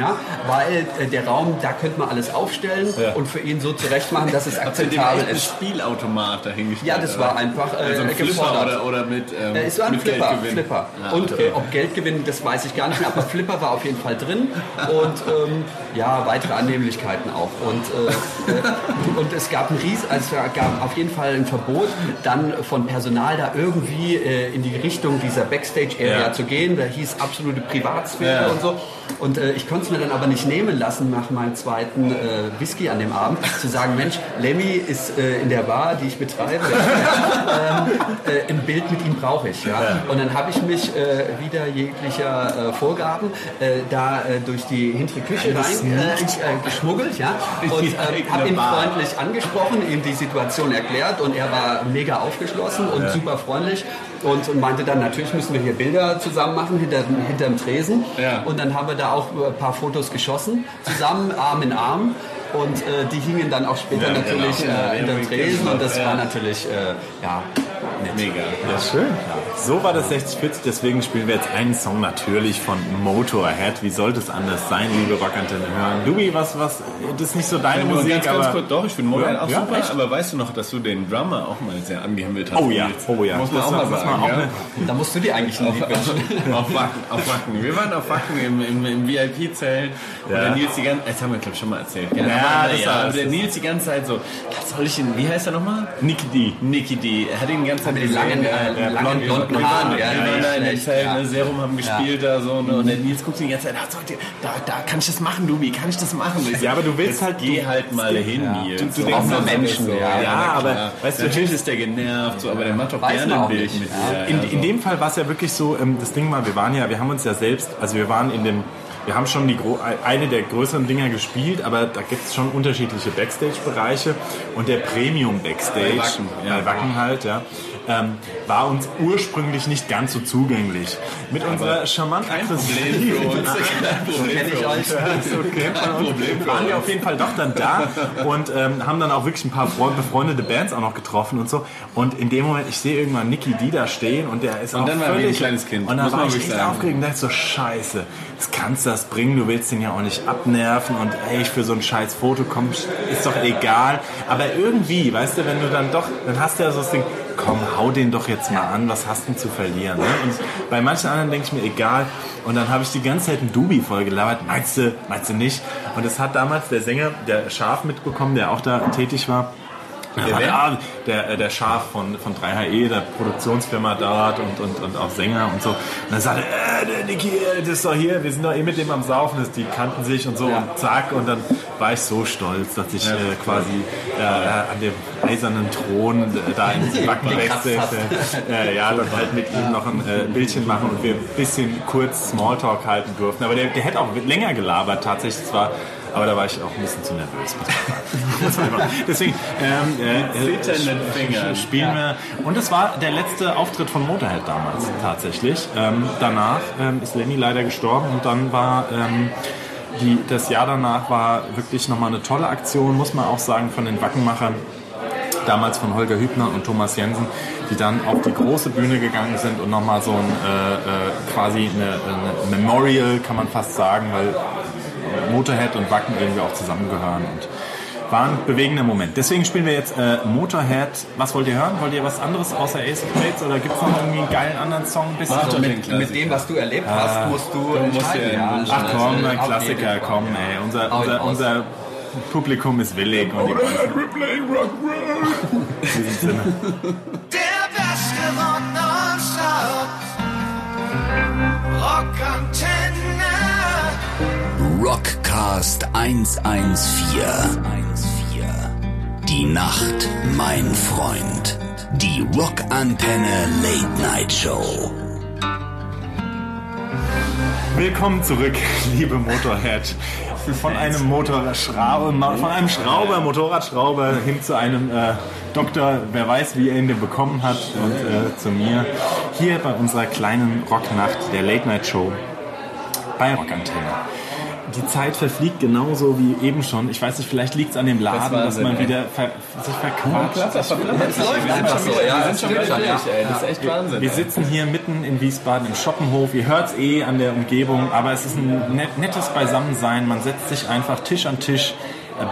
Weil äh, der Raum, da könnte man alles aufstellen Ja. und für ihn so zurecht machen, dass es akzeptabel ist. Spielautomat dahingestellt? Ja, das war einfach äh, Also ein Flipper oder, oder mit, ähm, Äh, es war ein mit Flipper, Geldgewinn. Flipper. Ah, und okay. äh, ob Geldgewinn, das weiß ich gar nicht mehr, aber Flipper war auf jeden Fall drin und ähm, ja, weitere Annehmlichkeiten auch. Und, äh, äh, und es gab ein Ries, also es gab auf jeden Fall ein Verbot, dann von Personal da irgendwie äh, in die Richtung dieser Backstage-Area Ja. zu gehen. Da hieß absolute Privatsphäre Ja. und so. Und ich konnte es mir dann aber nicht nehmen lassen, nach meinem zweiten äh, Whisky an dem Abend, zu sagen, Mensch, Lemmy ist äh, in der Bar, die ich betreibe. ähm, äh, ein Bild mit ihm brauche ich. Ja? Und dann habe ich mich äh, wieder jeglicher äh, Vorgaben äh, da durch die hintere Küche rein geschmuggelt ja? und äh, habe ihn freundlich angesprochen, ihm die Situation erklärt und er war mega aufgeschlossen und super freundlich und, und meinte dann, natürlich müssen wir hier Bilder zusammen machen hinter, hinterm Tresen. Ja. Und dann haben wir da auch ein paar Fotos geschossen, zusammen Arm in Arm. Und äh, die hingen dann auch später Ja, natürlich genau. äh, hinterm Tresen und das war natürlich äh, ja, nett. Mega. Ja, schön. So war das 6040, deswegen spielen wir jetzt einen Song natürlich von Motorhead. Wie sollte es anders sein, liebe Rockantenne hören? Dubi, was, was, das ist nicht so deine Musik, ganz, ganz aber... kurz, doch, ich finde Motorhead Ja, auch ja, super, echt? aber weißt du noch, dass du den Drummer auch mal sehr angehimmelt hast? Oh ja, oh ja. Muss man Das auch mal sagen, auch ja? ne- Da musst du dir eigentlich ein Lied wünschen. auf Wacken, auf Wacken. Wir waren auf Wacken im, im, im VIP-Zelt und Ja. der Nils die ganze das haben wir glaube ich schon mal erzählt. Ja, aber, das ja, war- aber der Nils die ganze Zeit so, was soll ich denn, wie heißt er nochmal? Nicky D. Nicky D. Er hat ihn die ganze Fall mit den langen, äh, langen blonden Haaren. ja, da in Zelt, ja. ne, Serum haben gespielt da so, ne, und der Nils guckt sich die ganze Zeit, ach, so, da, da kann ich das machen, du, wie kann ich das machen? Ja, aber du willst halt- geh halt mal hin, Nils. Du- denkst nur mal Menschen, ja. Ja, aber, weißt du, natürlich ist der genervt, aber der macht doch gerne ein Bild mit ja. dir. In, ja, dem Fall war es ja wirklich so, ähm, das Ding war, wir waren ja, wir haben uns ja selbst, also wir waren in dem, wir haben schon die eine der größeren Dinger gespielt, aber da gibt es schon unterschiedliche Backstage-Bereiche und der Premium-Backstage, Bei Wacken, ja. bei Wacken halt, ja, ähm, war uns ursprünglich nicht ganz so zugänglich. Mit unserer charmant Kein Problem für uns. Kein Problem für uns. okay. Kein Problem waren wir auf jeden Fall doch dann da und ähm, haben dann auch wirklich ein paar Freund, befreundete Bands auch noch getroffen und so. Und in dem Moment, ich sehe irgendwann Nicky D da stehen und der ist Und auch dann war völlig ein kleines Kind, Und dann war ich echt aufgeregt und dachte so, scheiße, das kannst du das bringen, du willst den ja auch nicht abnerven und ey, für so ein scheiß Foto kommst, ist doch egal. Aber irgendwie, weißt du, wenn du dann doch, dann hast du ja so das Ding, komm, hau den doch jetzt mal an, was hast du denn zu verlieren? Ne? Und bei manchen anderen denke ich mir, egal. Und dann habe ich die ganze Zeit ein Dubi voll gelabert. Meinst du, meinst du nicht? Und das hat damals der Sänger, der Schaf mitbekommen, der auch da tätig war. Der, ja, der, äh, der Schaf von, von 3HE, der Produktionsfirma dort und, und, und auch Sänger und so. Und dann sagte er, äh, der Niki, äh, das ist doch hier, wir sind doch eh mit dem am Saufen, die kannten sich und so und zack. Und dann war ich so stolz, dass ich äh, quasi äh, an dem eisernen Thron äh, da in Wacken Backstage, äh, ja, dann halt mit ihm noch ein äh, Bildchen machen und wir ein bisschen kurz Smalltalk halten durften. Aber der, der hätte auch länger gelabert tatsächlich. zwar aber da war ich auch ein bisschen zu nervös. Deswegen ähm, äh, äh, spielen wir. Und es war der letzte Auftritt von Motorhead damals tatsächlich. Ähm, danach ähm, ist Lenny leider gestorben und dann war ähm, die, das Jahr danach war wirklich nochmal eine tolle Aktion, muss man auch sagen, von den Wackenmachern damals von Holger Hübner und Thomas Jensen, die dann auf die große Bühne gegangen sind und nochmal so ein äh, äh, quasi eine, eine Memorial, kann man fast sagen, weil Motorhead und Wacken irgendwie auch zusammengehören und war ein bewegender Moment. Deswegen spielen wir jetzt äh, Motorhead. Was wollt ihr hören? Wollt ihr was anderes außer Ace of Spades oder gibt es noch irgendwie einen geilen anderen Song? Ein bisschen? Den Mit, mit dem, was du erlebt hast, musst du entscheiden. ja ja. Ach komm, ein Klassiker, komm, ey. Unser, unser, unser Publikum ist willig. Und die in diesem Sinne. Der beste Rock nonstop. Rockantenne. Rockcast 114. Die Nacht, mein Freund. Die Rockantenne Late Night Show. Willkommen zurück, liebe Motorhead. Von einem Motorschrauber, von einem Schrauber, Motorradschrauber hin zu einem äh, Doktor, wer weiß, wie er ihn denn bekommen hat, und äh, zu mir hier bei unserer kleinen Rocknacht der Late Night Show bei Rockantenne. Die Zeit verfliegt genauso wie eben schon. Ich weiß nicht, vielleicht liegt es an dem Laden, dass Wahnsinn, man ey. wieder ver sich verquatscht. Das läuft einfach so, ja, Wir sind schon wieder durch, ey. Das ist echt Wahnsinn. Wir sitzen hier mitten in Wiesbaden im Schoppenhof. Ihr hört es eh an der Umgebung, aber es ist ein net, nettes Beisammensein. Man setzt sich einfach Tisch an Tisch,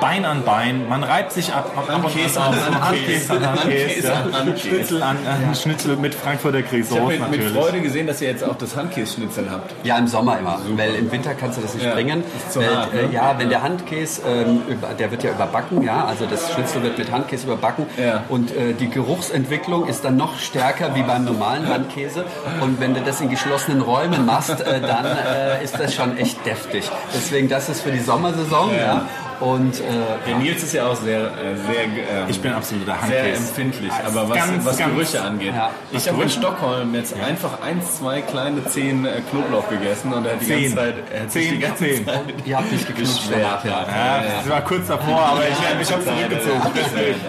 Bein an Bein. Man reibt sich ab, ab, an, an an Handkäse an Handkäse. Handkäse an ja. Schnitzel an, an Schnitzel mit Frankfurter Ich habe mit, mit. Freude gesehen, dass ihr jetzt auch das Handkäse-Schnitzel habt. Ja, im Sommer immer, weil im Winter kannst du das nicht Ja, bringen. ist zu weil, hart, äh, ne? ja, wenn der Handkäse, ähm, der wird ja überbacken, ja, also das Schnitzel wird mit Handkäse überbacken Ja. und äh, die Geruchsentwicklung ist dann noch stärker wie beim normalen Handkäse und wenn du das in geschlossenen Räumen machst, äh, dann äh, ist das schon echt deftig. Deswegen, das ist für die Sommersaison, ja. Und äh, Der Nils ist ja auch sehr, äh, sehr, ähm, Ich bin absoluter sehr empfindlich, aber was, ganz, was ganz- Gerüche angeht. Ja. Ich habe in Stockholm jetzt einfach eins, zwei kleine Zehen äh, Knoblauch gegessen und er hat die Zehn. ganze Zeit, er hat Zehn, die ganze zehn. Zeit ihr habt nicht geknutscht danach, ja. Ja, das war kurz davor, aber ich, ich habe zurückgezogen.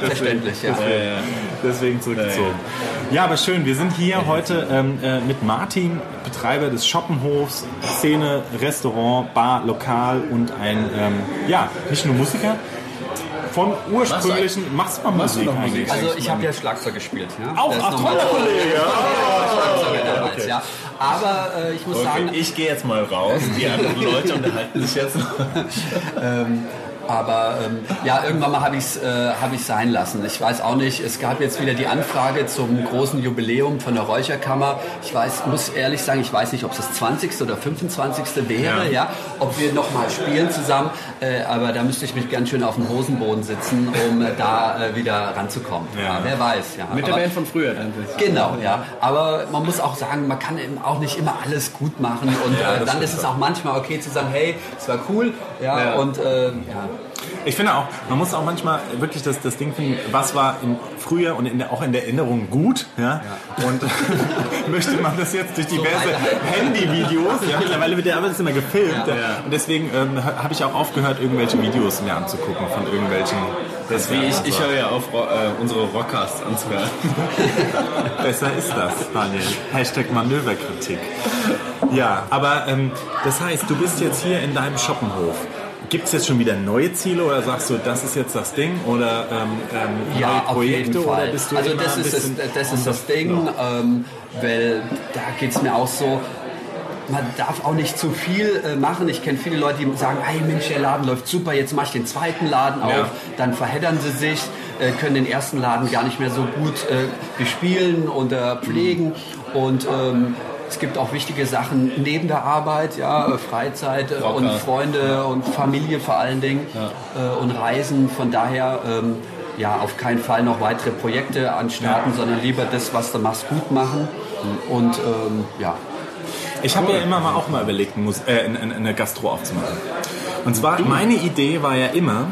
Verständlich, ja. Deswegen zurückgezogen. Ja, aber schön. Wir sind hier heute ähm, äh, mit Martin, Betreiber des Schoppenhofs, Szene, Restaurant, Bar, Lokal und ein, ähm, ja, nicht nur Musiker. Von ursprünglichen, machst du mal Machst du Musik noch Musik? eigentlich? Also ich habe ja Schlagzeug gespielt. Ja. Auch, ach, toller Kollege. Schlagzeuger damals, ja. Aber äh, ich muss Okay, sagen, ich gehe jetzt mal raus. Die anderen Leute unterhalten sich jetzt noch. Aber ähm, ja, irgendwann mal habe ich es äh, hab ich's sein lassen. Ich weiß auch nicht, es gab jetzt wieder die Anfrage zum großen Jubiläum von der Räucherkammer. Ich weiß, muss ehrlich sagen, ich weiß nicht, ob es das 20. oder 25. wäre, ja, Ja. ob wir nochmal spielen zusammen. Äh, aber da müsste ich mich ganz schön auf dem Hosenboden sitzen, um äh, da äh, wieder ranzukommen. Ja. wer weiß. Ja. Mit der Aber- Band von früher dann. Genau, ja. Aber man muss auch sagen, man kann eben auch nicht immer alles gut machen und Ja, äh, dann ist es auch manchmal okay zu sagen, hey, es war cool, ja, Ja. und äh, ja. Ich finde auch, man muss auch manchmal wirklich das, das Ding finden, was war im früher und in der, auch in der Erinnerung gut, ja, und möchte man das jetzt durch diverse Handyvideos, ja, mittlerweile wird ja alles immer gefilmt, ja. und deswegen ähm, ha- habe ich auch aufgehört, irgendwelche Videos mir anzugucken von irgendwelchen, Das wie ich, ich höre ja auf, äh, unsere Rockcasts anzuhören. Besser ist das, Daniel. Hashtag Manöverkritik. Ja, aber ähm, das heißt, du bist jetzt hier in deinem Schoppenhof. Gibt es jetzt schon wieder neue Ziele oder sagst du, das ist jetzt das Ding oder ähm, ähm, Ja, neue auf Projekte jeden Fall. oder bist du also das ist, das, das ist das Ding, ähm, weil da geht es mir auch so, man darf auch nicht zu viel äh, machen. Ich kenne viele Leute, die sagen, hey Mensch, der Laden läuft super, jetzt mache ich den zweiten Laden auf. Ja. Dann verheddern sie sich, äh, können den ersten Laden gar nicht mehr so gut äh, bespielen und pflegen. Und ähm, es gibt auch wichtige Sachen neben der Arbeit, ja, äh, Freizeit äh, und. Freunde und Familie vor allen Dingen äh, und Reisen. Von daher ähm, ja auf keinen Fall noch weitere Projekte anstarten, sondern lieber das, was du machst, gut machen. Und ähm, ja, Ich habe ja immer mal auch mal überlegt, eine, eine Gastro aufzumachen. Und zwar, meine Idee war ja immer,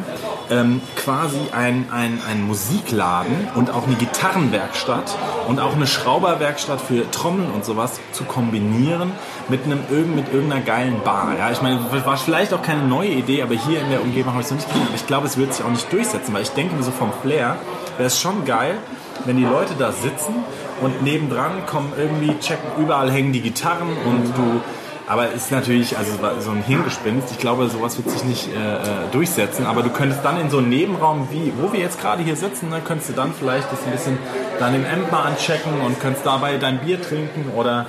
ähm, quasi ein, ein, ein Musikladen und auch eine Gitarrenwerkstatt und auch eine Schrauberwerkstatt für Trommeln und sowas zu kombinieren mit, einem, mit irgendeiner geilen Bar. Ja? Ich meine, war vielleicht auch keine neue Idee, aber hier in der Umgebung habe ich es noch nicht gesehen. Aber ich glaube, es wird sich auch nicht durchsetzen, weil ich denke mir so vom Flair, wäre es schon geil, wenn die Leute da sitzen und nebendran kommen irgendwie, checken, überall hängen die Gitarren und du. Aber ist natürlich also so ein Hirngespinst. Ich glaube, sowas wird sich nicht äh, äh, durchsetzen. Aber du könntest dann in so einem Nebenraum, wie wo wir jetzt gerade hier sitzen, ne, könntest du dann vielleicht das ein bisschen dann im Amp anchecken und könntest dabei dein Bier trinken oder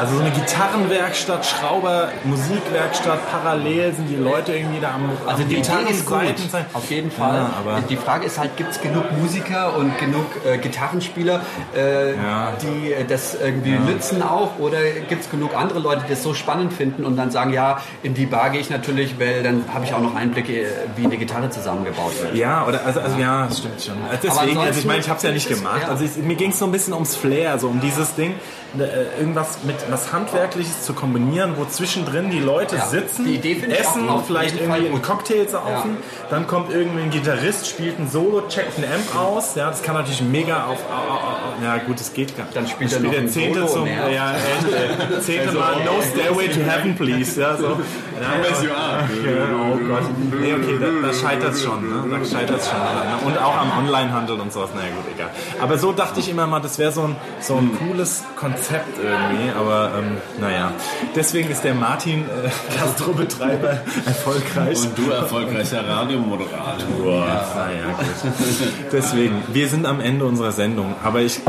also so eine Gitarrenwerkstatt, Schrauber, Musikwerkstatt, parallel sind die Leute irgendwie da am, Also am die Idee ist gut, sein. auf jeden Fall. Ja, aber die Frage ist halt, gibt es genug Musiker und genug äh, Gitarrenspieler, äh, Ja. die äh, das irgendwie nützen auch? Oder gibt es genug andere Leute, die das so spannend finden und dann sagen, ja, in die Bar gehe ich natürlich, weil dann habe ich auch noch Einblicke, äh, wie eine Gitarre zusammengebaut wird. Ja, oder also, also ja, das stimmt schon. Deswegen, also ich meine, ich habe es ja nicht gemacht. Ja. Also ich, mir ging es so ein bisschen ums Flair, so um dieses Ding, irgendwas mit was handwerkliches zu kombinieren, wo zwischendrin die Leute Ja, sitzen, die essen, vielleicht irgendwie einen. Cocktail saufen, dann kommt irgendwie ein Gitarrist, spielt ein Solo, checkt ein Amp aus. Ja, das kann natürlich mega auf. au- au- au- Ja gut, das geht gar nicht. Dann spielt Dann er noch zehnte zum ne? ja, echt, äh, zehnte Mal No Stairway to Heaven, please. Ja, so. Ja, ja, oh Gott. Nee, okay, da, da scheitert es schon. Ne? Da scheitert schon. Ne? Und auch am Onlinehandel und sowas. Naja, gut, egal. Aber so dachte ich immer mal, das wäre so ein, so ein cooles Konzept irgendwie. Aber ähm, naja. Deswegen ist der Martin äh, Gastrobetreiber erfolgreich. Und du erfolgreicher Radiomoderator. Naja, gut. Deswegen, wir sind am Ende unserer Sendung. Aber ich,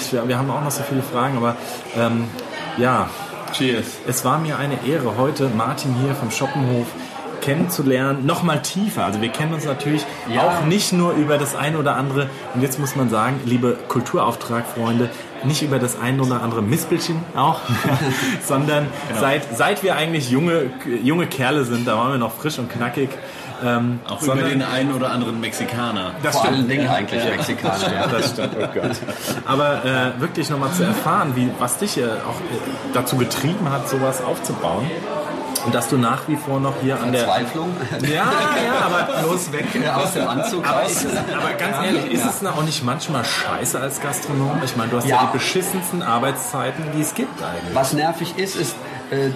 ich wir haben auch noch so viele Fragen. Aber ähm, ja, Cheers. es war mir eine Ehre, heute Martin hier vom Schoppenhof kennenzulernen, noch mal tiefer. Also wir kennen uns natürlich Ja. auch nicht nur über das eine oder andere, und jetzt muss man sagen, liebe Kulturauftrag-Freunde, nicht über das eine oder andere Mispelchen auch, sondern seit, seit wir eigentlich junge, junge Kerle sind, da waren wir noch frisch und knackig. Ähm, Auch sondern- über den einen oder anderen Mexikaner. das Vor stimmt. allen Dingen eigentlich Mexikaner. Ja. Das stimmt, oh Gott. Aber äh, wirklich nochmal zu erfahren, wie, was dich äh, auch äh, dazu getrieben hat, sowas aufzubauen. Und dass du nach wie vor noch hier an der... Verzweiflung. Ja, ja, aber... Bloß weg aus dem Anzug Aber, raus. ist es, aber ganz ehrlich, ist es auch nicht manchmal scheiße als Gastronom? Ich meine, du hast ja, Ja. die beschissensten Arbeitszeiten, die es gibt eigentlich. Was nervig ist, ist,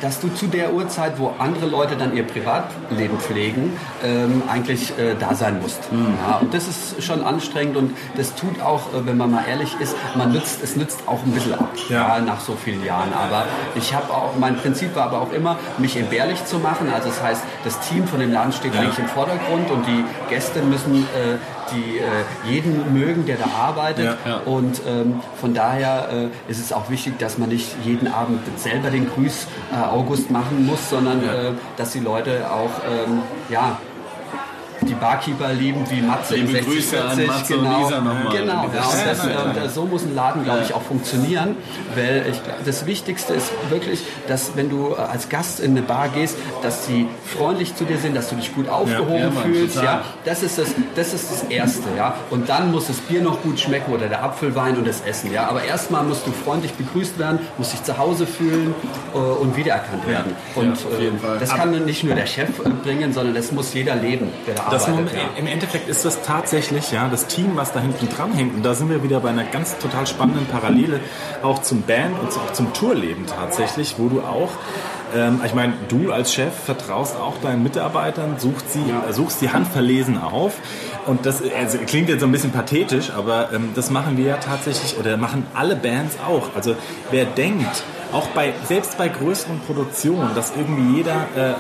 dass du zu der Uhrzeit, wo andere Leute dann ihr Privatleben pflegen, ähm, eigentlich äh, da sein musst. Ja, und das ist schon anstrengend und das tut auch, äh, wenn man mal ehrlich ist, man nützt, es nützt auch ein bisschen ab, Ja. ja. nach so vielen Jahren. Aber ich habe auch, mein Prinzip war aber auch immer, mich entbehrlich zu machen. Also das heißt, das Team von dem Laden steht eigentlich im Vordergrund und die Gäste müssen äh, die äh, jeden mögen, der da arbeitet. Ja. Ja. Und ähm, von daher äh, ist es auch wichtig, dass man nicht jeden Abend selber den Grüß äh, August machen muss, sondern äh, dass die Leute auch ähm, ja, die Barkeeper lieben, wie Matze Liebe im Grüße an 6040, Matze und genau. Lisa nochmal. Genau, ja, und das, Ja. und, äh, so muss ein Laden, glaube ich, auch funktionieren, weil ich, das Wichtigste ist wirklich, dass wenn du äh, als Gast in eine Bar gehst, dass sie freundlich zu dir sind, dass du dich gut aufgehoben Ja, Mann, fühlst, total. ja, das ist das, das ist das Erste, ja, und dann muss das Bier noch gut schmecken oder der Apfelwein und das Essen, ja, aber erstmal musst du freundlich begrüßt werden, musst dich zu Hause fühlen äh, und wiedererkannt werden. Und auf jeden äh, das kann nicht nur der Chef äh, bringen, sondern das muss jeder leben, der da Das. Moment, ja. Im Endeffekt ist das tatsächlich ja das Team, was da hinten dran hängt. Und da sind wir wieder bei einer ganz total spannenden Parallele auch zum Band und auch zum Tourleben tatsächlich, wo du auch ähm, ich meine, du als Chef vertraust auch deinen Mitarbeitern, suchst sie, äh, suchst die handverlesen auf. Und das also, klingt jetzt so ein bisschen pathetisch, aber ähm, das machen wir ja tatsächlich oder machen alle Bands auch. Also wer denkt, auch bei, selbst bei größeren Produktionen, dass irgendwie jeder äh,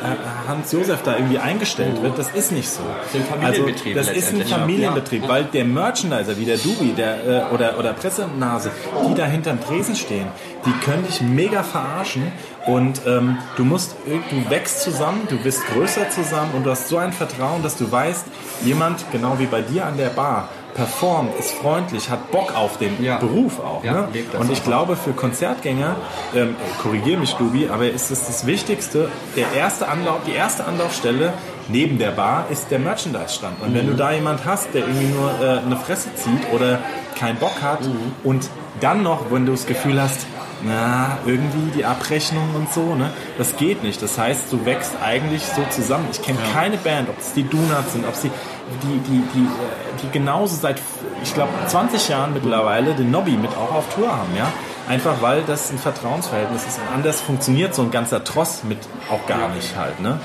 Hans Josef da irgendwie eingestellt wird, das ist nicht so. sind Familienbetriebe Also, das ist ein. Familienbetrieb, weil der Merchandiser wie der Dubi der, äh, oder, oder Pressenase, die da hinterm Tresen stehen, die können dich mega verarschen und ähm, du musst, irg- du wächst zusammen, du bist größer zusammen und du hast so ein Vertrauen, dass du weißt, jemand, genau wie bei dir an der Bar, performt, ist freundlich, hat Bock auf den Ja. Beruf auch. Ja, ne? Und ich glaube, für Konzertgänger, ähm, korrigiere mich, Dubi, aber ist es das Wichtigste, der erste Anlauf, die erste Anlaufstelle neben der Bar ist der Merchandise-Stand. Und Mhm. wenn du da jemand hast, der irgendwie nur äh, eine Fresse zieht oder keinen Bock hat Mhm. und dann noch, wenn du das Gefühl hast, na, irgendwie die Abrechnung und so, ne? Das geht nicht. Das heißt, du wächst eigentlich so zusammen. Ich kenne keine Band, ob es die Donuts sind, ob sie die, die, die, die genauso seit, ich glaube, 20 Jahren mittlerweile den Nobby mit auch auf Tour haben, ja? Einfach weil das ein Vertrauensverhältnis ist. Und anders funktioniert so ein ganzer Tross mit auch gar nicht halt, ne?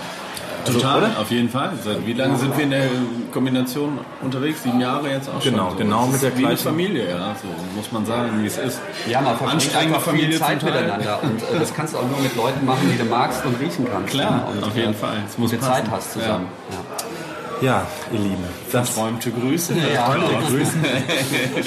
Also, Total, oder? auf jeden Fall. Seit wie lange sind wir in der Kombination unterwegs? Sieben Jahre jetzt auch schon. Genau, so. genau mit der gleichen- Familie, ja. So muss man sagen, wie es ist. Ja, man verbringt einfach viel Familie Zeit zum Teil. miteinander und äh, das kannst du auch nur mit Leuten machen, die du magst und riechen kannst. Klar, ja, und, auf jeden äh, Fall. Es muss passen. Zeit hast zusammen. Ja. Ja, ihr Lieben. Das Träumte Grüße. Ja, grüßen.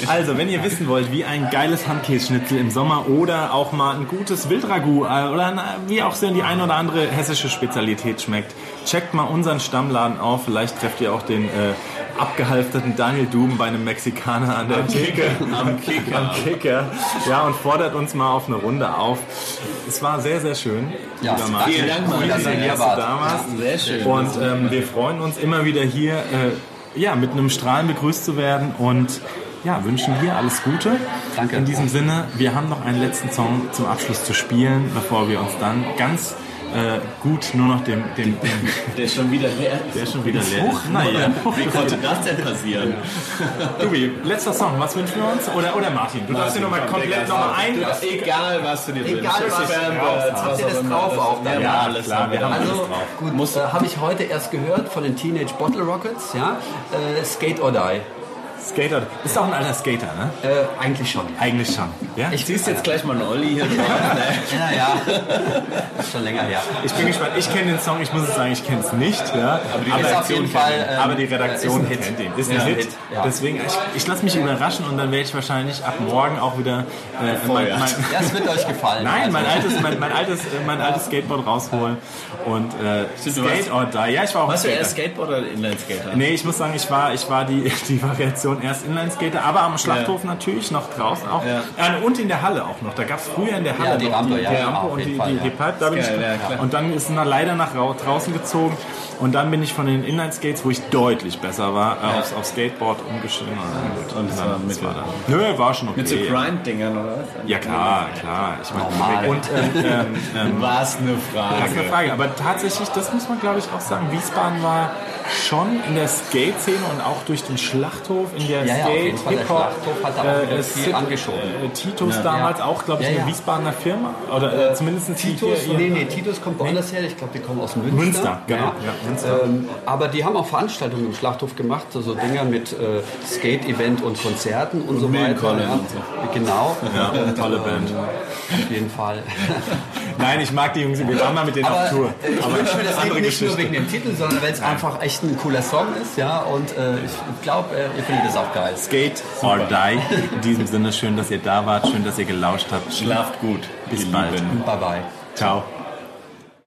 Also, wenn ihr wissen wollt, wie ein geiles Handkäseschnitzel im Sommer oder auch mal ein gutes Wildragout äh, oder ein, wie auch so die eine oder andere hessische Spezialität schmeckt, checkt mal unseren Stammladen auf. Vielleicht trefft ihr auch den äh, abgehalfterten Daniel Duben bei einem Mexikaner an der Theke. Am Kicker. Am Kicker. Ja, und fordert uns mal auf eine Runde auf. Es war sehr, sehr schön. Ja, vielen Dank, Martin. dass ihr hier wart. da warst. Sehr schön. Und ähm, wir freuen uns immer wieder hier äh, ja, mit einem Strahlen begrüßt zu werden und ja, wünschen dir alles Gute. Danke. In diesem Sinne, wir haben noch einen letzten Song zum Abschluss zu spielen, bevor wir uns dann ganz äh, gut nur noch dem, dem, dem Der ist schon wieder leer. der ist schon wieder leer. Naja. Wie konnte das denn passieren? Dubi, letzter Song, was wünschen wir uns? Oder, oder Martin, du darfst dir nochmal komplett nochmal ein... Egal, was du dir wünschst. Egal was, Fanbirds, habt ihr das drauf auch? Ja, Ja, alles klar, wir. haben Also alles drauf. gut, muss, äh, habe ich heute erst gehört von den Teenage Bottle Rockets, ja, äh, Skate or Die. Skater. Bist auch ein alter Skater, ne? Äh, eigentlich schon. Eigentlich schon. Ja? Ich Siehst jetzt gleich mal einen Olli hier drauf. Ne? Ja, ja. schon länger her. Ich bin gespannt. Ich kenne den Song, ich muss sagen, ich kenne es nicht. Ja. Aber, die jeden Fall, ähm, aber die Redaktion kennt ihn. Ist ein Ja, Hit. Hit, ja. Deswegen, ich, ich lasse mich überraschen und dann werde ich wahrscheinlich ab morgen auch wieder äh, mein, mein, Ja, es wird euch gefallen. Nein, mein Also, altes, mein, mein altes, äh, mein altes Skateboard rausholen und äh, Skate or Die. Ja, ich war auch Warst du erst Skateboard oder Inlineskater? Nee, ich muss sagen, ich war, ich war die, die Variation erst Inlineskater, aber am Schlachthof natürlich, noch draußen auch. Ja. Und in der Halle auch noch. Da gab es früher in der Halle Ja, die noch Rampe, die, ja, die ja, Rampe und die, Fall, die, ja. Pipe. Da bin ich, ja, und dann ist er leider nach rau- draußen gezogen. Und dann bin ich von den Inline-Skates, wo ich deutlich besser war, äh, aufs, aufs Skateboard umgestiegen. Und, Und das war dann, mit- das war dann, nö, war schon okay. Mit so Grind-Dingern oder was? ja klar, klar. Ich meine, Normal. und ähm, ähm, ähm, War es eine gar keine Frage. Frage. Aber tatsächlich, das muss man glaube ich auch sagen, Wiesbaden war schon in der Skate-Szene und auch durch den Schlachthof in der Ja, ja, Skate-Hip-Hop. Schlachthof hat da auch wieder viel angeschoben. Äh, Titus damals auch, glaube ich, Ja, eine ja. Wiesbadener Firma. Oder äh, zumindest Titus, hier, nee, nee, Titus kommt woanders her. Ich glaube, die kommen aus Münster. Münster, genau. Ähm, aber die haben auch Veranstaltungen im Schlachthof gemacht, so, so Dinger mit äh, Skate-Event und Konzerten und, so weiter. Ja. und. Genau. Ja, tolle Band. Auf jeden Fall. Nein, ich mag die Jungs, wir waren mal mit denen Aber auf Tour. ich wünsche mir das Lied nicht nur Geschichte. wegen dem Titel, sondern weil es einfach echt ein cooler Song ist, ja. Und äh, ich glaube, äh, ihr findet es auch geil. Skate or Die. In diesem Sinne, schön, dass ihr da wart, schön, dass ihr gelauscht habt. Schlaft gut. Bis bald. Lieben. Bye bye. Ciao.